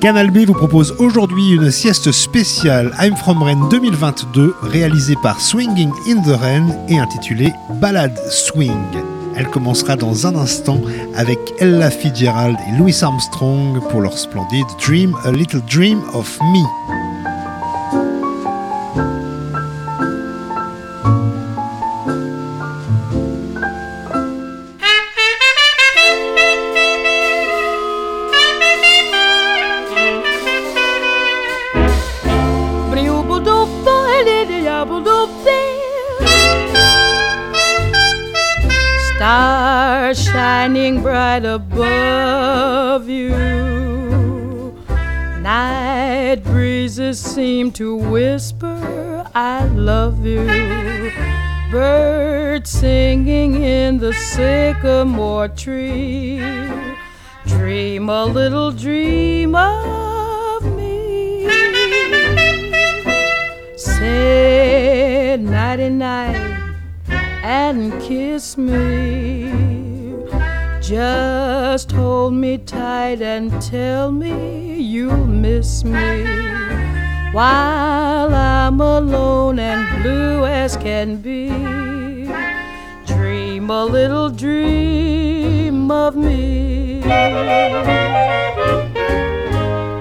Canal B vous propose aujourd'hui une sieste spéciale I'm From Rennes 2022 réalisée par Swinging in the Rain et intitulée Ballade Swing. Elle commencera dans un instant avec Ella Fitzgerald et Louis Armstrong pour leur splendide Dream a Little Dream of Me. Tight and tell me you'll miss me while I'm alone and blue as can be. Dream a little dream of me.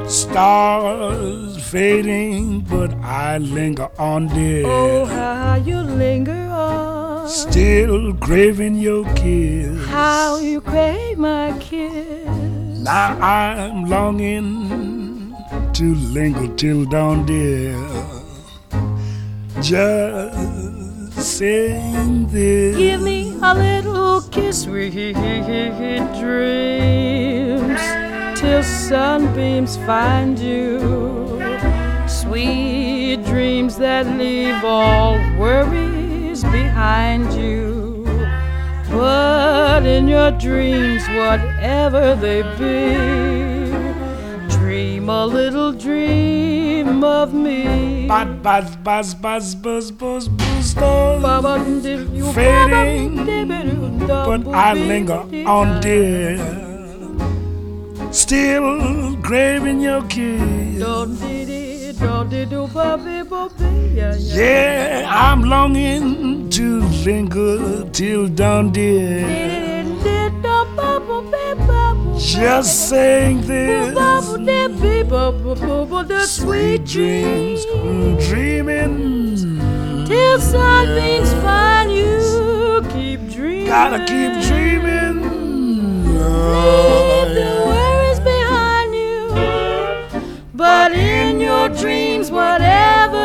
Stars fading, but I linger on, dear. Oh, how you linger on. Still craving your kiss. How you crave my kiss. Now I'm longing to linger till dawn, dear. Just saying this. Give me a little kiss, sweet dreams, till sunbeams find you. Sweet dreams that leave all worries behind you. But in your dreams, whatever they be, dream a little dream of me. Buzz, buzz, buzz, buzz, buzz, buzz, buzz, buzz. Fading, but I linger on, dear. Still craving your kiss. Yeah, I'm longing to linger till dawn, dear. Just saying this. Sweet dreams, dreaming. Till sunbeams find you, keep dreaming. Gotta keep dreaming. Leave the worries behind you. But dreams, whatever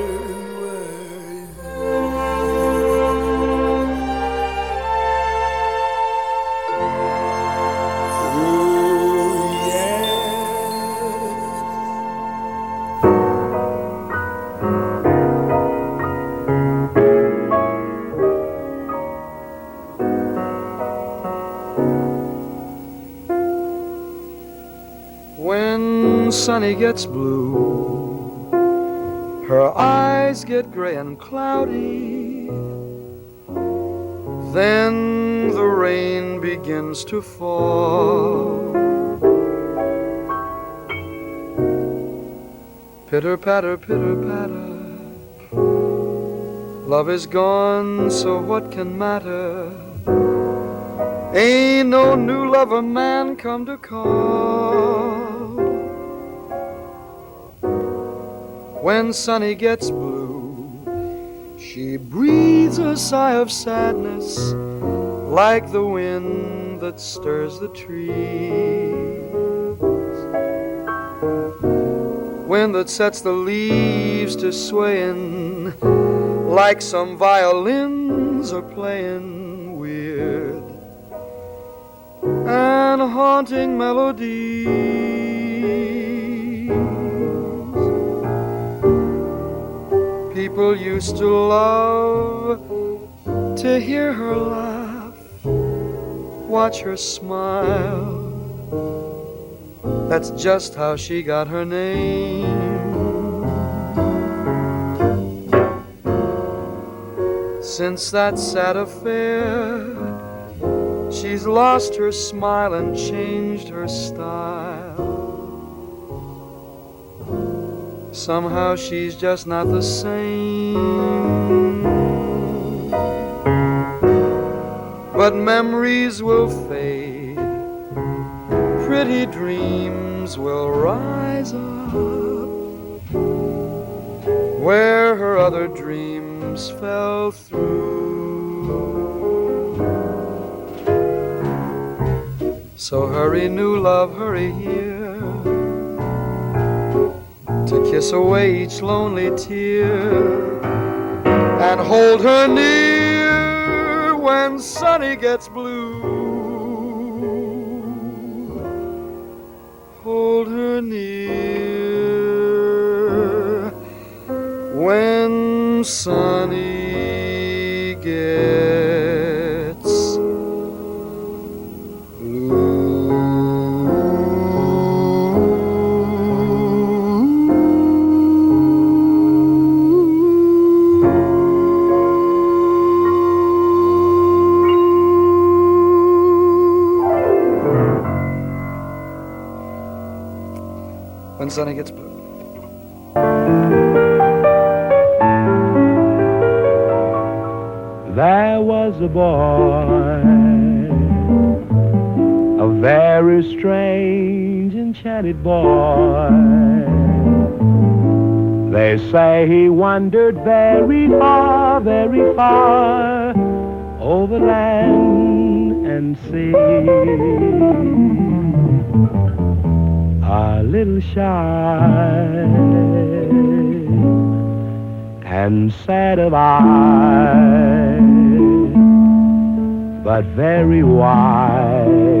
sunny gets blue, her eyes get gray and cloudy. Then the rain begins to fall. Pitter patter, pitter patter. Love is gone, so what can matter? Ain't no new lover man come to call. When Sunny gets blue. She breathes a sigh of sadness like the wind that stirs the trees. Wind that sets the leaves to swaying like some violins are playing weird and haunting melodies. People used to love to hear her laugh, watch her smile. That's just how she got her name. Since that sad affair, she's lost her smile and changed her style. Somehow she's just not the same. But memories will fade, pretty dreams will rise up where her other dreams fell through. So hurry, new love, hurry here kiss away each lonely tear and hold her near when sunny gets blue. Hold her near when sunny boy. They say he wandered very far, very far over land and sea a little shy and sad of eye, but very wise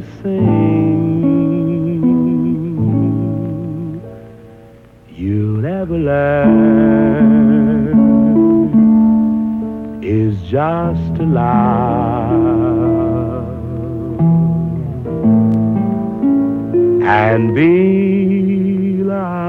Thing you'll ever learn is just to lie. and be loved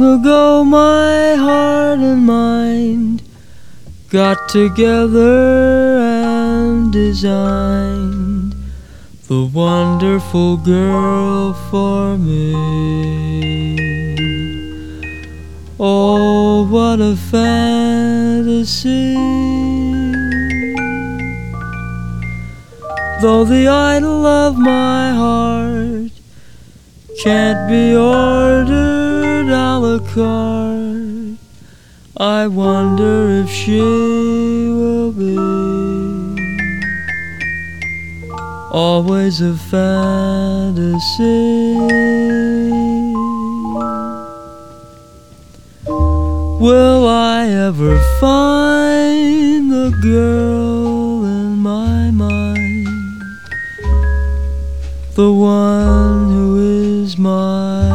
Long ago, my heart and mind got together and designed the wonderful girl for me. Oh, what a fantasy! Though the idol of my heart can't be ordered a la carte. I wonder if she will be always a fantasy. Will I ever find the girl in my mind? The one who is my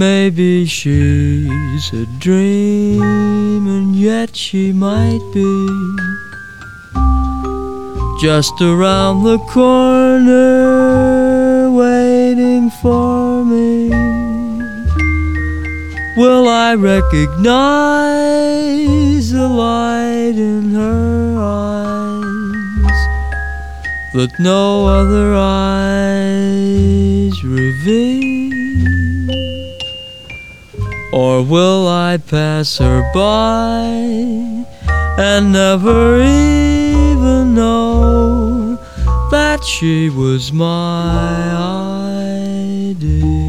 Maybe she's a dream, and yet she might be just around the corner waiting for me. Will I recognize the light in her eyes that no other eyes reveal? Or will I pass her by and never even know that she was my ideal?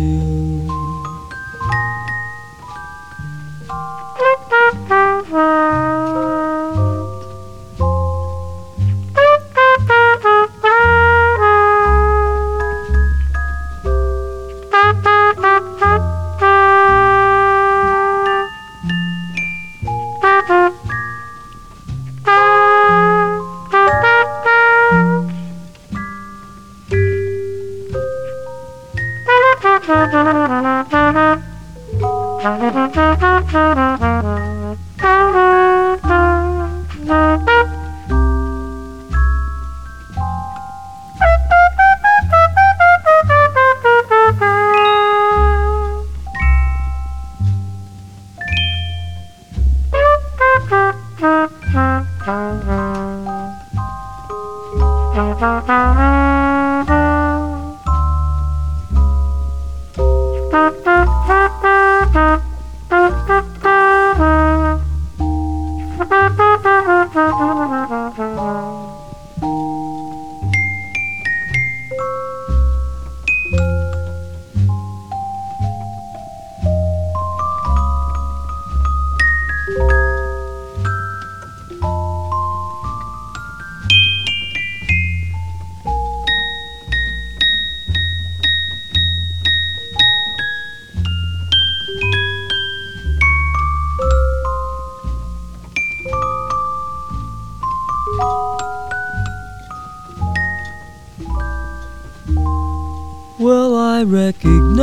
Recognize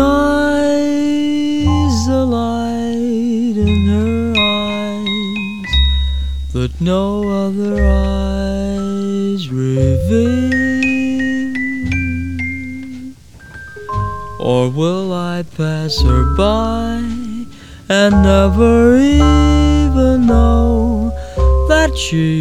the light in her eyes that no other eyes reveal. Or will I pass her by and never even know that she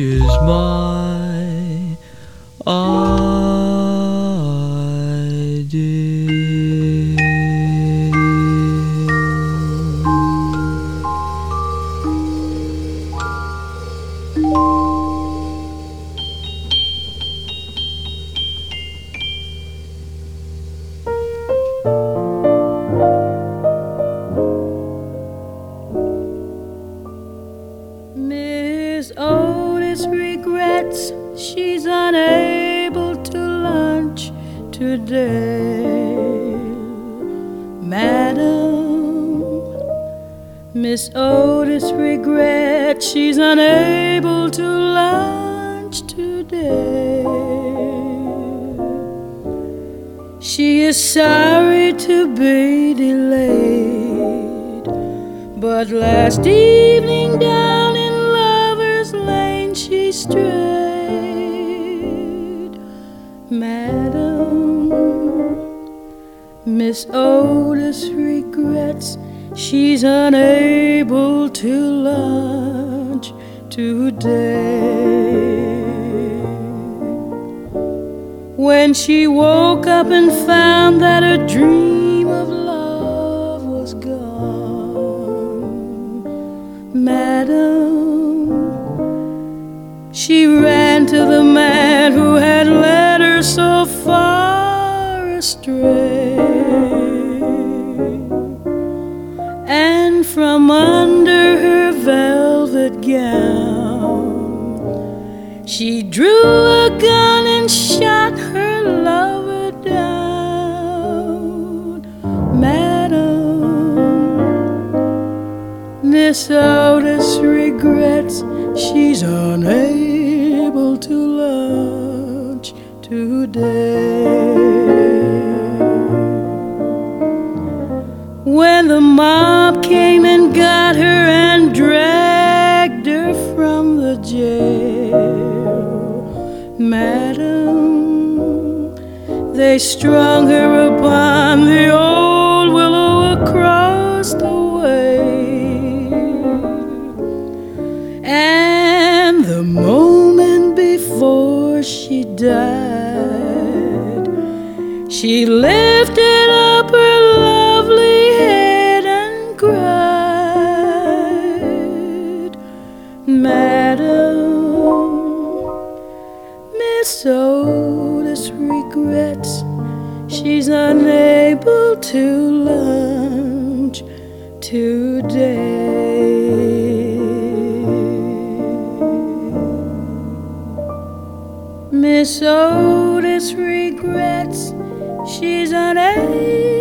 today. When she woke up and found that her dream of love was gone, Madam, she ran to the man drew a gun and shot her lover down. Madam, Miss Otis regrets she's unable to lunch today. When the mob came and got her Madam, they strung her upon the old willow across the way. And the moment before she died, she lifted Miss regrets she's unable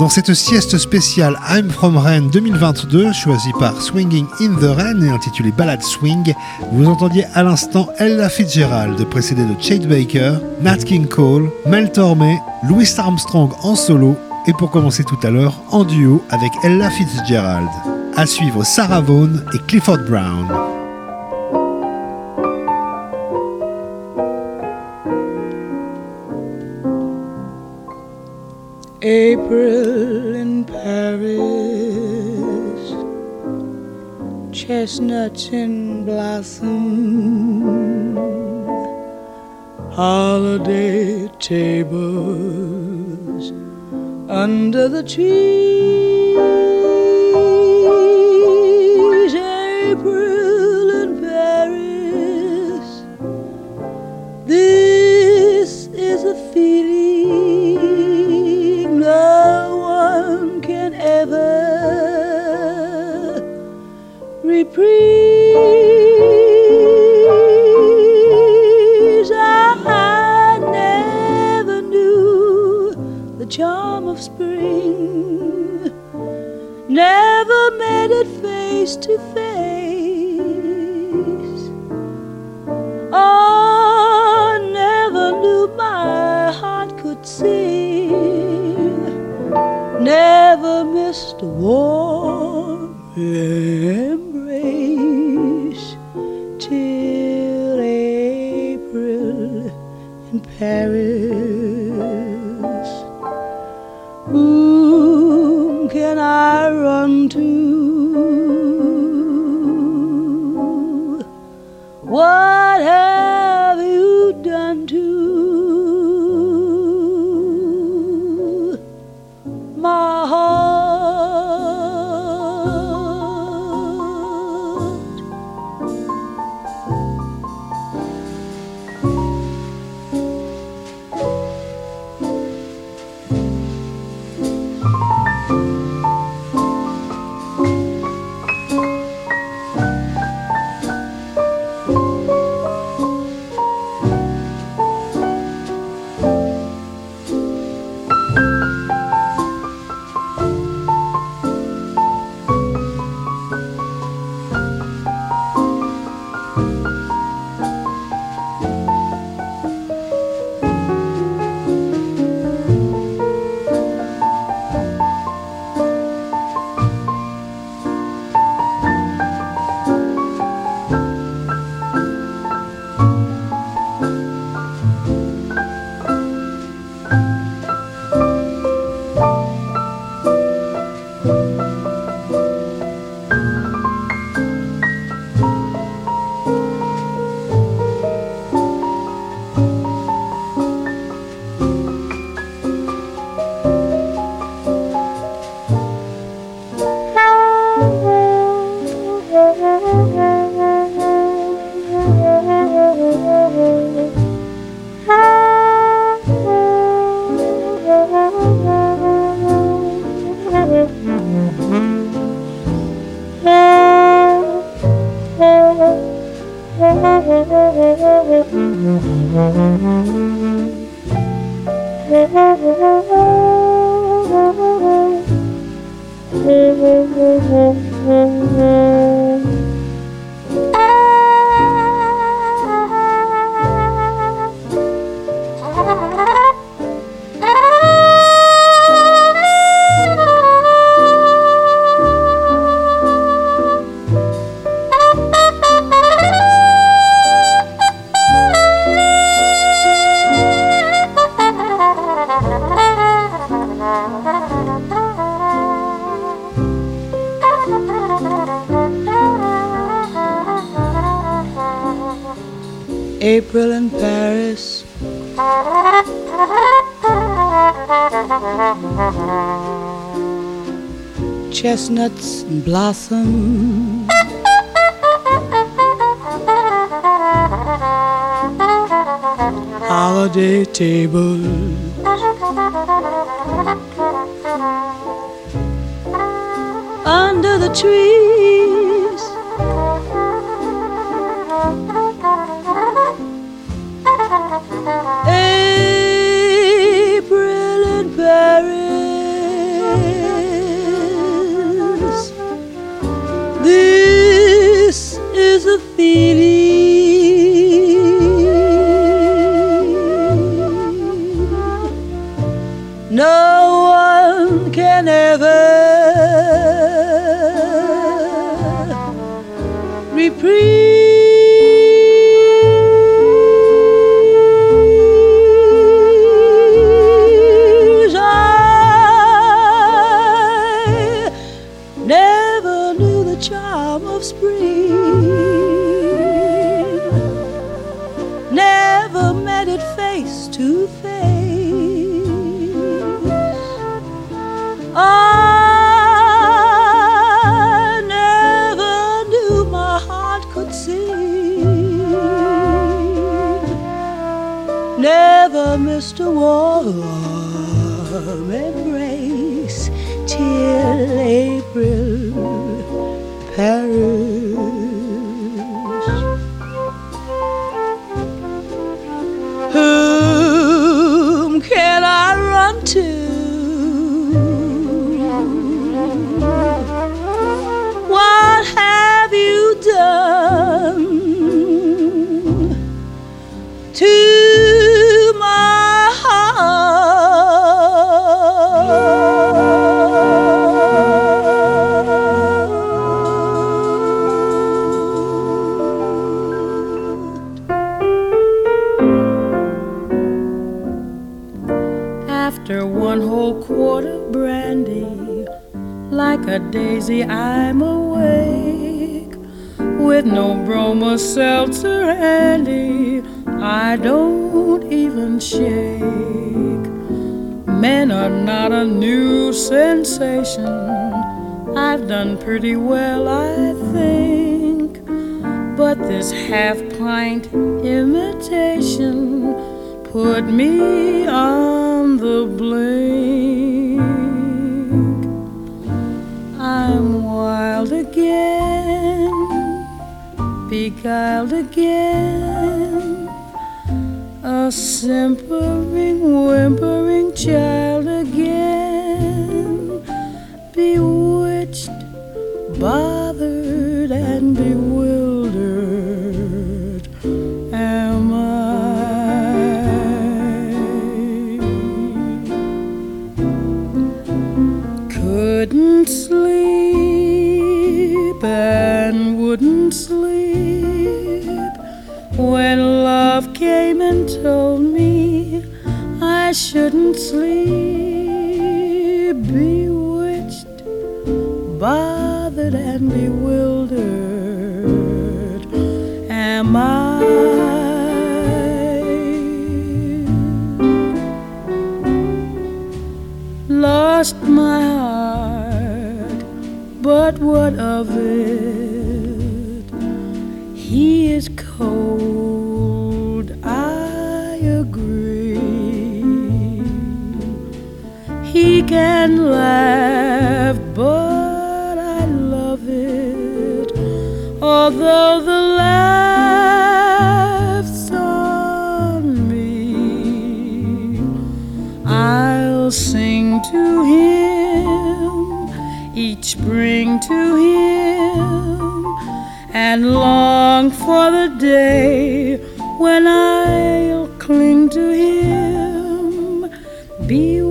Dans cette sieste spéciale I'm From Rennes 2022, choisie par Swinging in the Rain et intitulée Ballad Swing, vous entendiez à l'instant Ella Fitzgerald, précédée de Chet Baker, Nat King Cole, Mel Tormé, Louis Armstrong en solo et pour commencer tout à l'heure en duo avec Ella Fitzgerald. À suivre Sarah Vaughan et Clifford Brown. April in Paris, chestnuts in blossom, holiday tables under the trees. breeze. I never knew the charm of spring, never met it face to face. Oh, never knew my heart could sing, never missed a warm. Yeah. Blossom. Holiday table. Under the trees. Pint imitation. Put me on the blink. I'm wild again, beguiled again, a simpering, whimpering child again, bewitched, bothered, I shouldn't sleep. Bewitched, bothered, and bewildered. Am I? Lost my heart, but what of it? He is cold, Can laugh, but I love it. Although the laugh's on me, I'll sing to him each spring to him and long for the day when I'll cling to him, bewitched,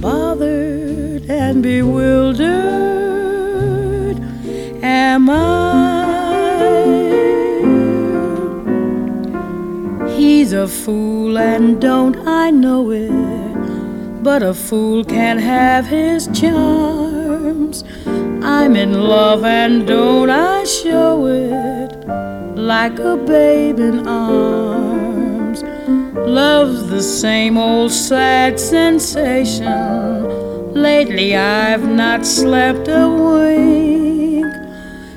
bothered, and bewildered. Am I? He's a fool, and don't I know it? But a fool can't have his charms. I'm in love and don't I show it like a babe in arms. Love's the same old sad sensation. Lately I've not slept a wink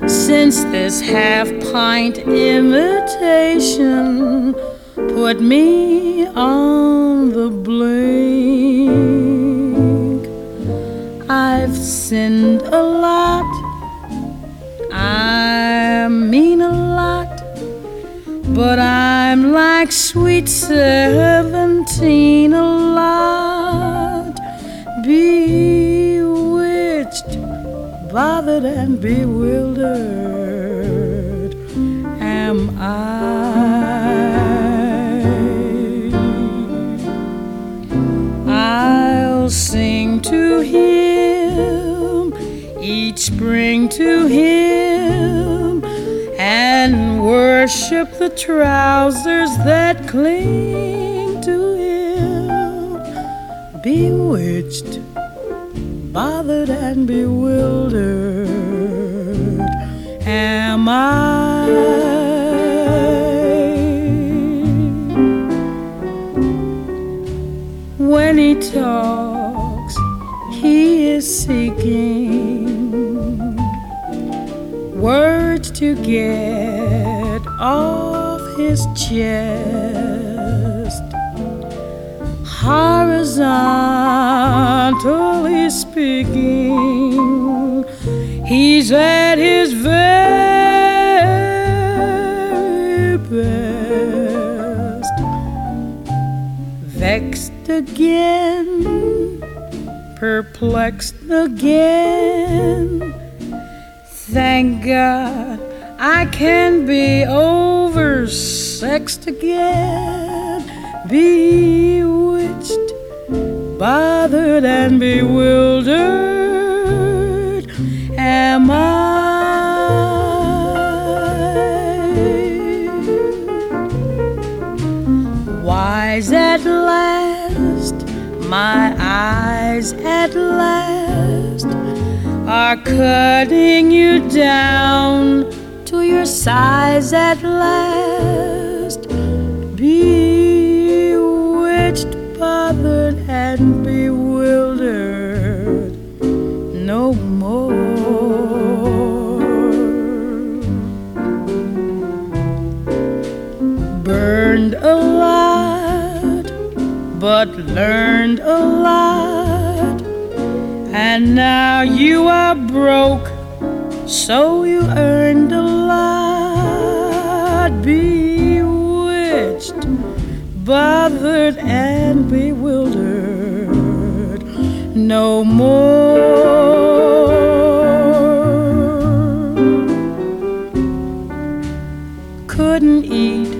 since this half pint imitation put me on the blink. I've sinned a lot, I mean a lot, but I'm like sweet seventeen a lot, bewitched, bothered, and bewildered. Am I? I'll sing to him each spring to him and worship the trousers that cling to him. Bewitched, bothered, and bewildered. Am I? When he talks, he is seeking words to get off his chest. Horizontally speaking, he's at his very best. Vexed again, perplexed again. Thank God I can be oversexed again, bewitched, bothered, and bewildered. Am I? Wise at last, My eyes at last are cutting you down to your size at last. Bewitched, bothered, and bewildered no more. Burned a lot, but learned a lot. And now you are broke, so you earned a lot. Bewitched, bothered, and bewildered no more. Couldn't eat,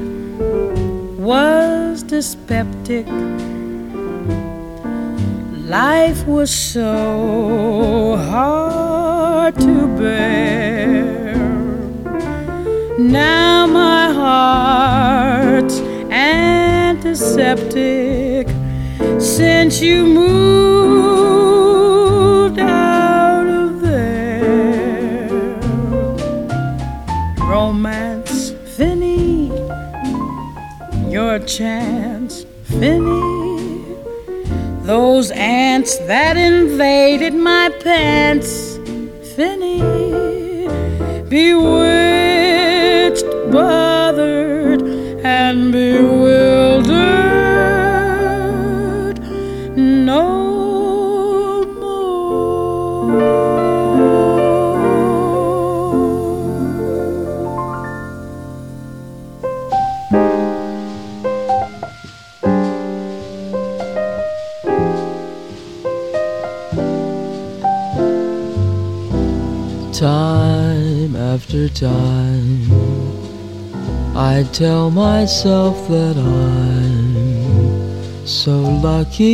was dyspeptic. Life was so hard to bear. Now my heart's antiseptic since you moved out of there. Romance, Finny, your chance. Those ants that invaded my pants, Finny, bewitched, bothered, and bewildered time, I tell myself that I'm so lucky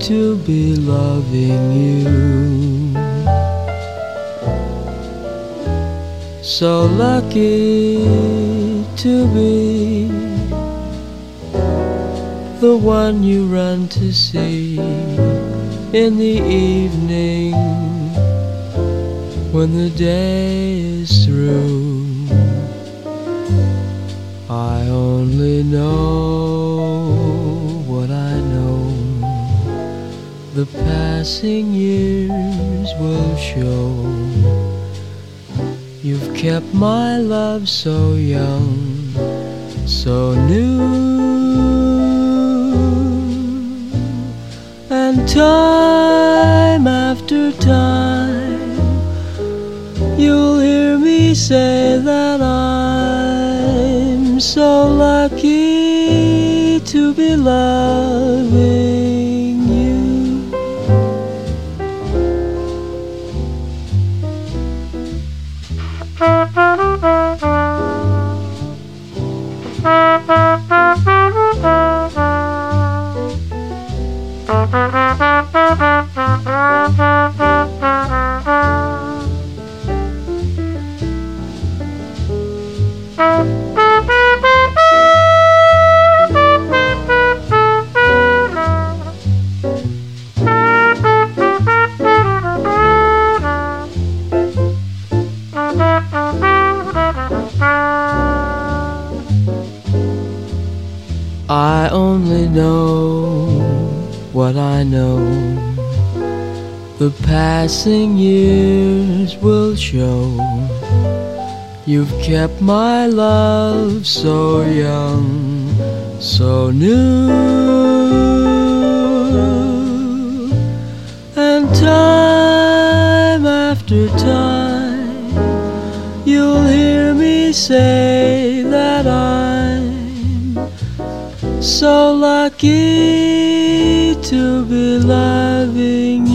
to be loving you. So lucky to be the one you run to see in the evening when the day is through. I only know what I know. The passing years will show. You've kept my love so young, so new. And time after time, You'll hear me say that I'm so lucky to be loving you. I know. The passing years will show. You've kept my love so young, so new. And time after time, you'll hear me say that I'm so lucky to be loving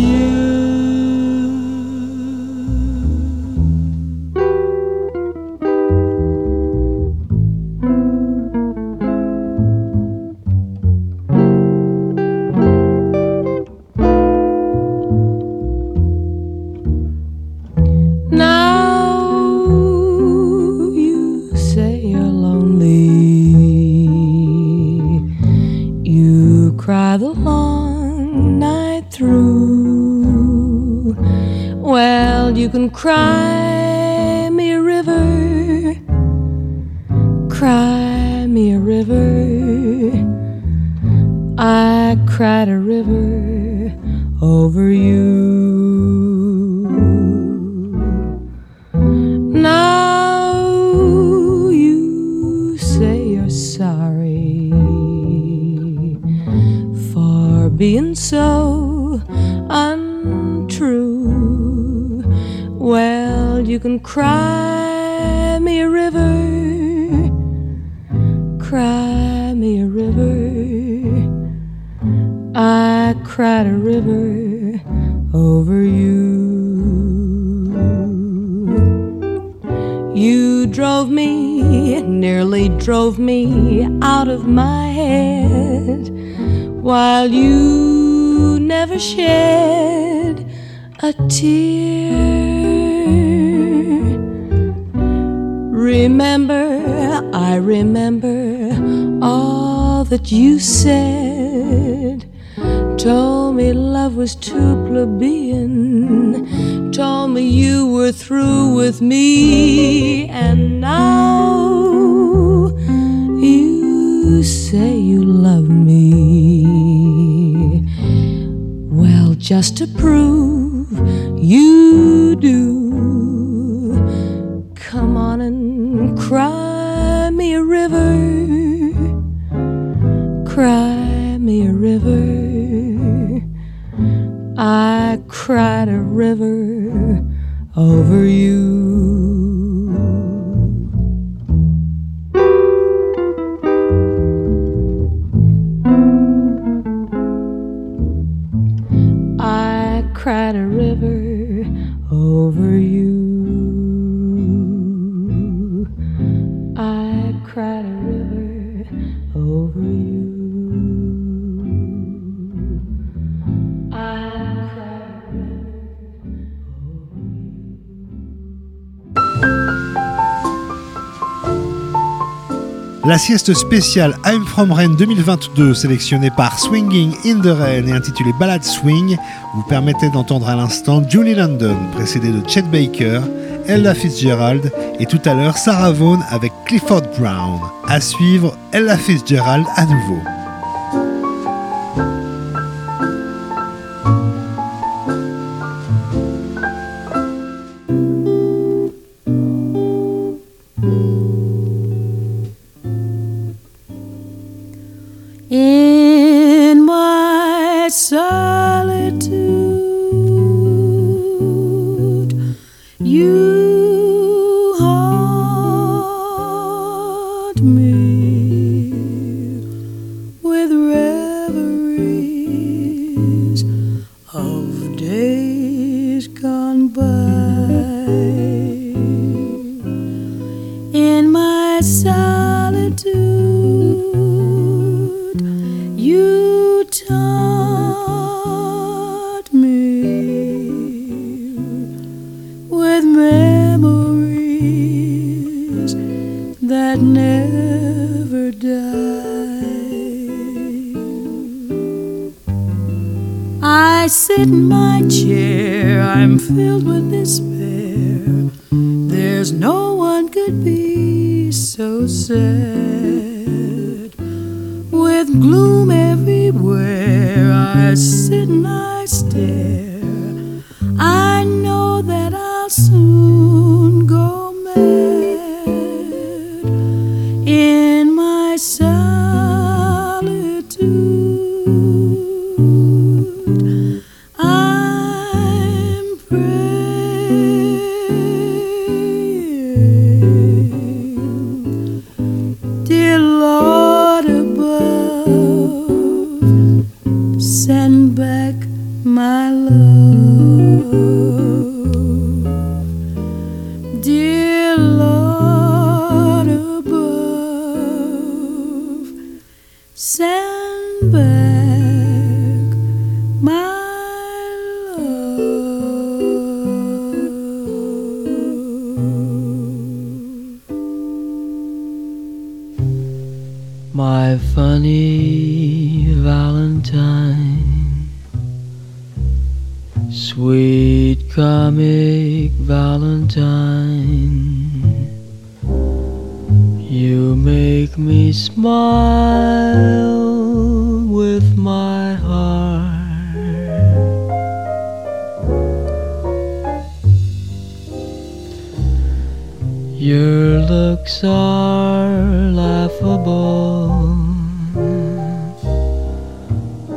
you do. Come on and cry me a river, cry me a river. I cried a river over you. La sieste spéciale I'm From Rennes 2022, sélectionnée par Swinging in the Rain et intitulée Ballade Swing, vous permettait d'entendre à l'instant Julie London, précédée de Chet Baker, Ella Fitzgerald et tout à l'heure Sarah Vaughan avec Clifford Brown. À suivre, Ella Fitzgerald à nouveau. So. Looks are laughable,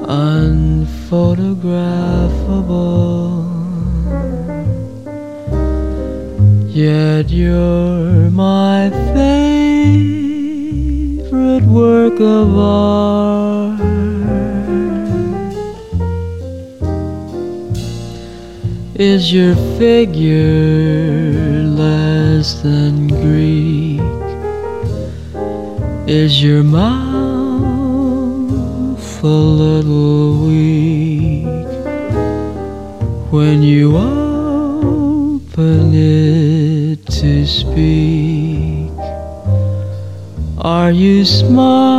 unphotographable. Yet you're my favorite work of art. Is your figure less than Greek? Is your mouth a little weak when you open it to speak? Are you smart?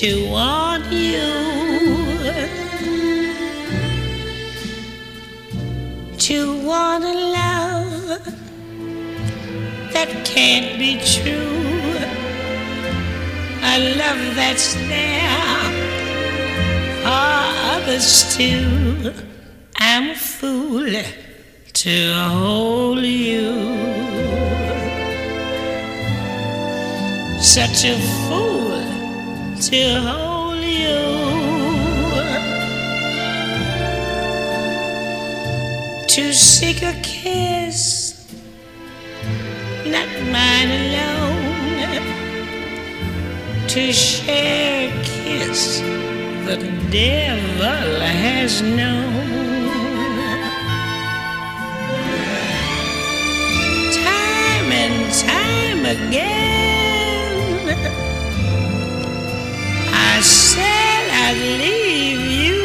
To want you. To want a love that can't be true. A love that's there for others too. I'm a fool to hold you. Such a fool to hold you. To seek a kiss, not mine alone. To share a kiss the devil has known. Time and time again, said I'd leave you.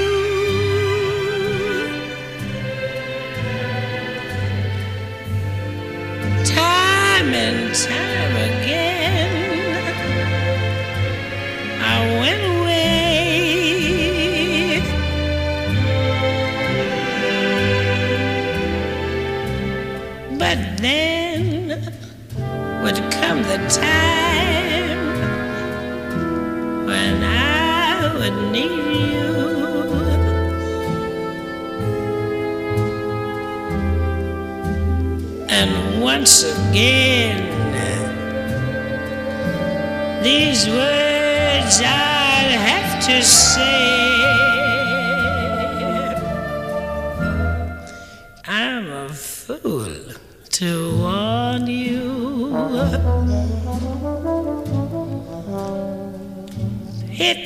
Time and time again, I went away. But then would come the time Would need you. And once again, these words I'd have to say.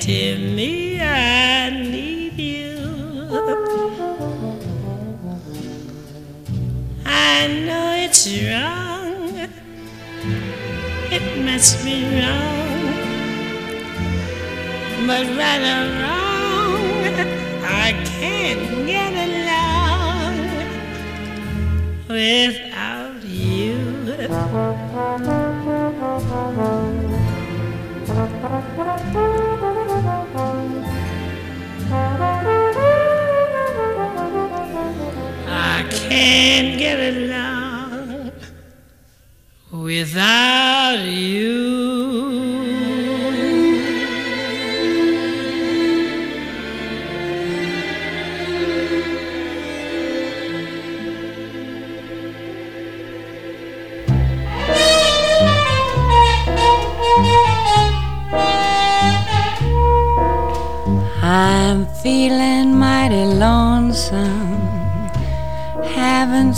Me, I need you. I know it's wrong. It must be wrong. But right or wrong, I can't get along without can't get along without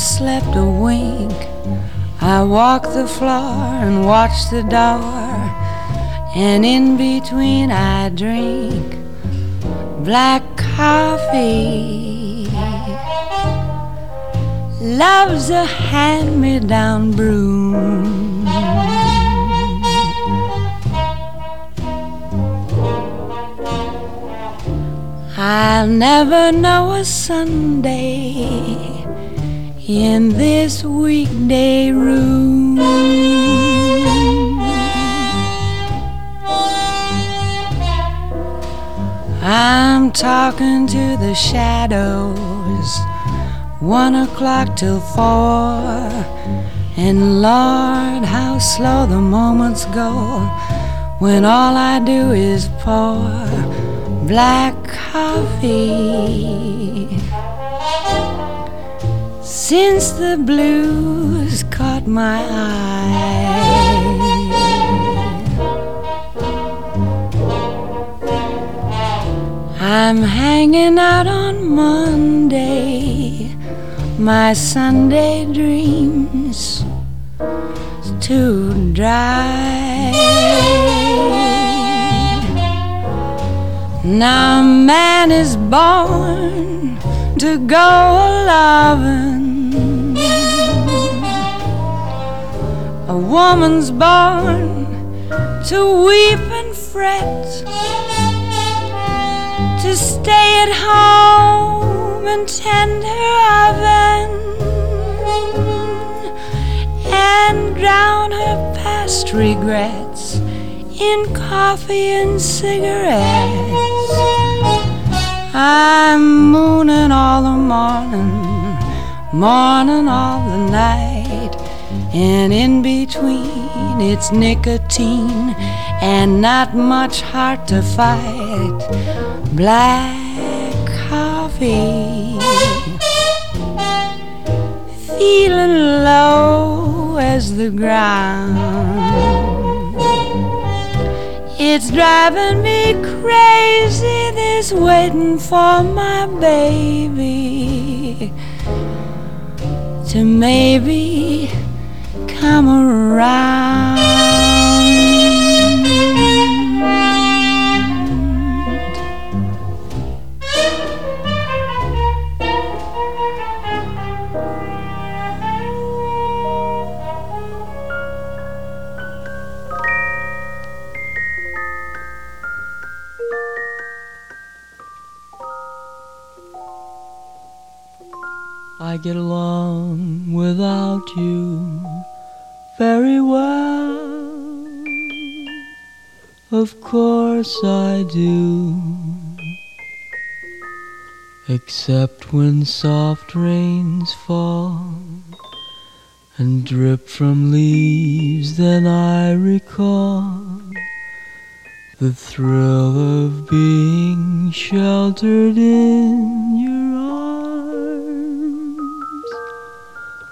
slept a wink. I walk the floor and watch the door. And in between, I drink black coffee. Love's a hand me down broom. I'll never know a Sunday in this weekday room. I'm talking to the shadows, one o'clock till four. And Lord, how slow the moments go when all I do is pour black coffee. Since the blues caught my eye, I'm hanging out on Monday, my Sunday dreams too dry. Now man is born to go a loving. A woman's born to weep and fret, to stay at home and tend her oven, and drown her past regrets in coffee and cigarettes. I'm mooning all the morning, morning all the night, and in between it's nicotine and not much heart to fight. Black coffee, feeling low as the ground. It's driving me crazy, this waiting for my baby to maybe come around. I get along without you very well. Of course I do. Except when soft rains fall and drip from leaves, then I recall the thrill of being sheltered in your arms.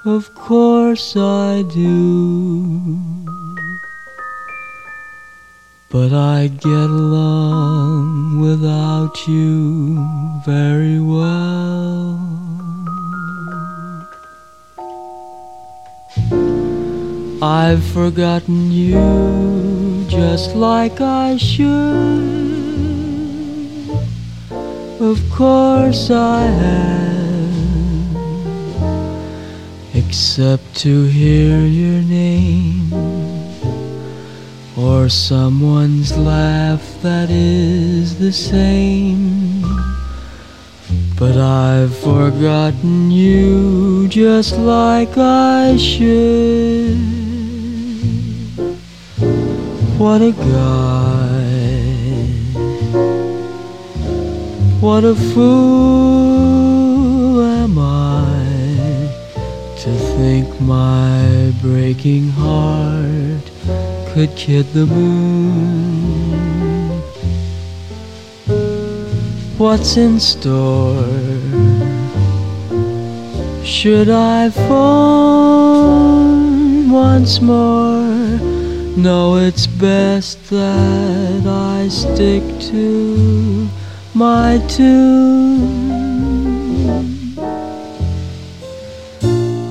Of course I do. But I get along without you very well. I've forgotten you just like I should. Of course I have, except to hear your name or someone's laugh that is the same. But I've forgotten you just like I should. What a guy. What a fool am I To think my breaking heart could kid the moon. What's in store? Should I fall once more? No, it's best that I stick to my tune.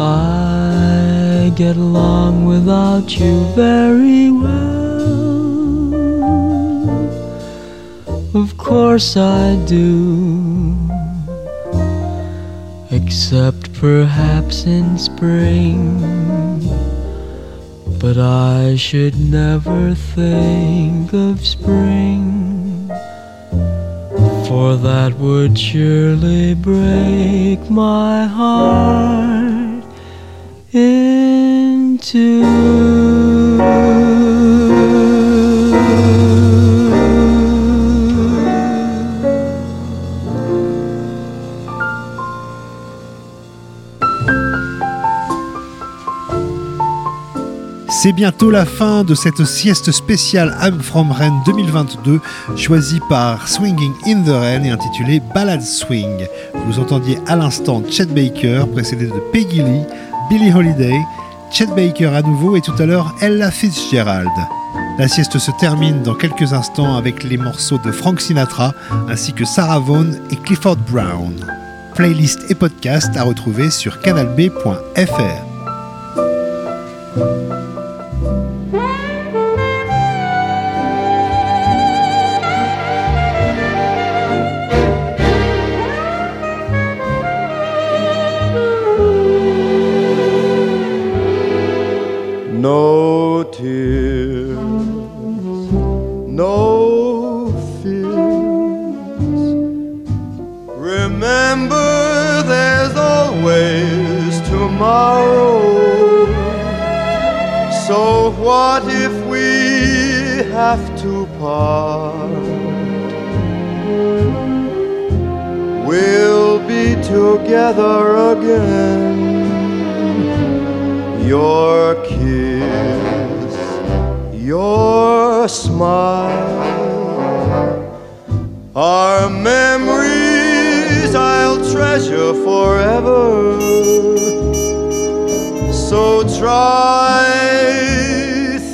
I get along without you very well. Of course I do. Except perhaps in spring. But I should never think of spring. For that would surely break my heart. C'est bientôt la fin de cette sieste spéciale I'm From Rennes 2022, choisie par Swinging in the Rain et intitulée Ballad Swing. Vous entendiez à l'instant Chet Baker, précédé de Peggy Lee, Billie Holiday, Chet Baker à nouveau et tout à l'heure Ella Fitzgerald. La sieste se termine dans quelques instants avec les morceaux de Frank Sinatra ainsi que Sarah Vaughan et Clifford Brown. Playlist et podcast à retrouver sur canalb.fr. No tears, no fears. Remember, there's always tomorrow. So, what if we have to part? We'll be together again your your smile are memories I'll treasure forever. So try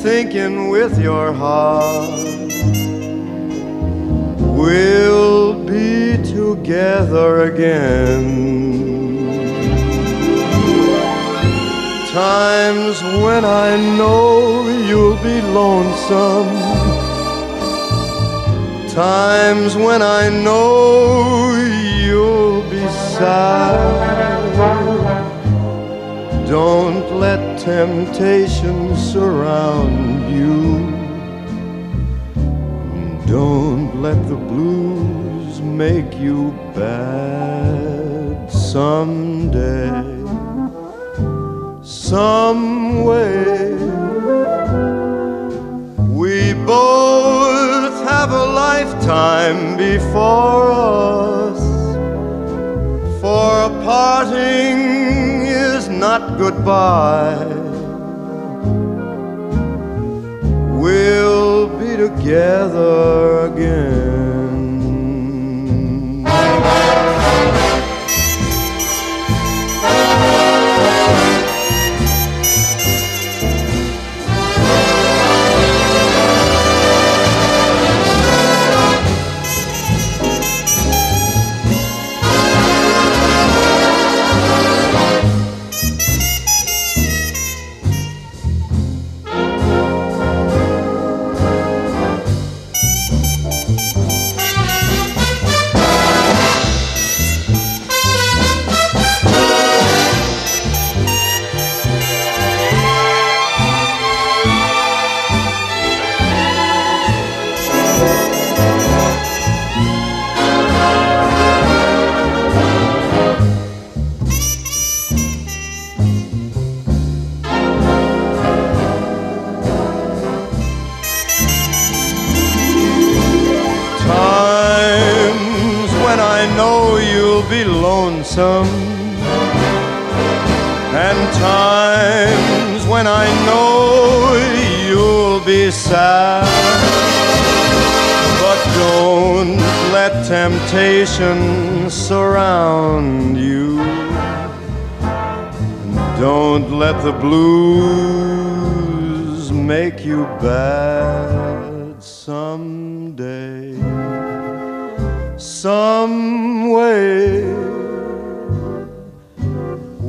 thinking with your heart. We'll be together again. Times when I know you'll be lonesome. Times when I know you'll be sad. Don't let temptation surround you. Don't let the blues make you bad someday some way. We both have a lifetime before us, for a parting is not goodbye. We'll be together again. Lonesome and times when I know you'll be sad, but don't let temptation surround you. Don't let the blues make you bad someday. Some way.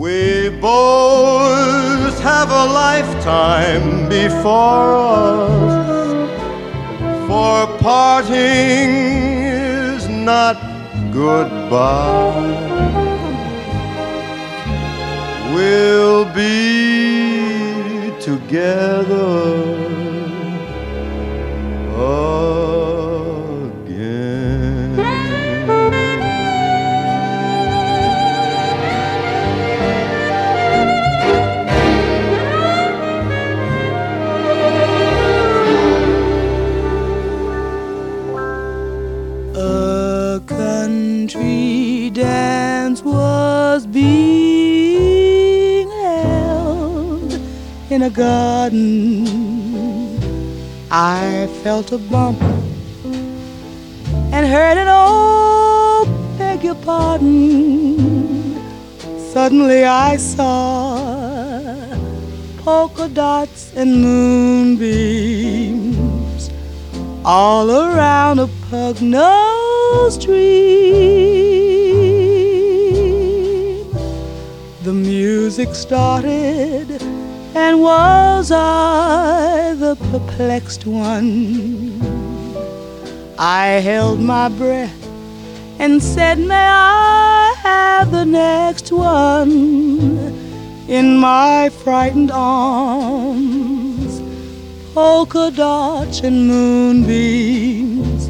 We both have a lifetime before us, for parting is not goodbye. We'll be together again. A garden. I felt a bump and heard an oh, beg your pardon. Suddenly I saw polka dots and moonbeams all around a pug nosed dream. The music started, and was I the perplexed one? I held my breath and said, May I have the next one in my frightened arms? polka dots and moonbeams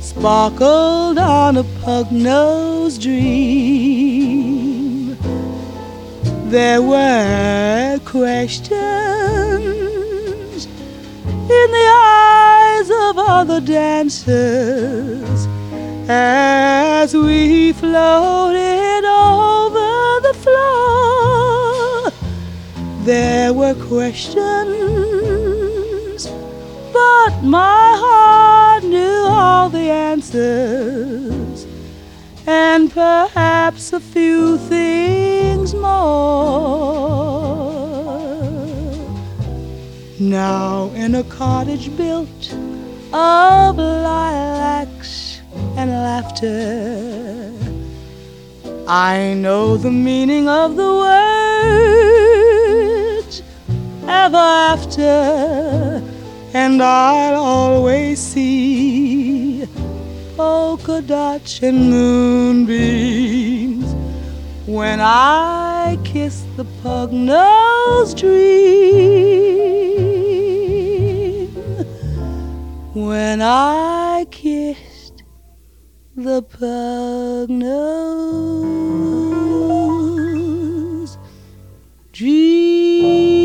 sparkled on a pug-nosed dream. There were questions in the eyes of other dancers as we floated over the floor. There were questions, but my heart knew all the answers, and perhaps a few things more. Now, in a cottage built of lilacs and laughter, I know the meaning of the words ever after, and I'll always see polka dots and moonbeams when I kiss the pug nose dream. When I kissed the pug nose dream.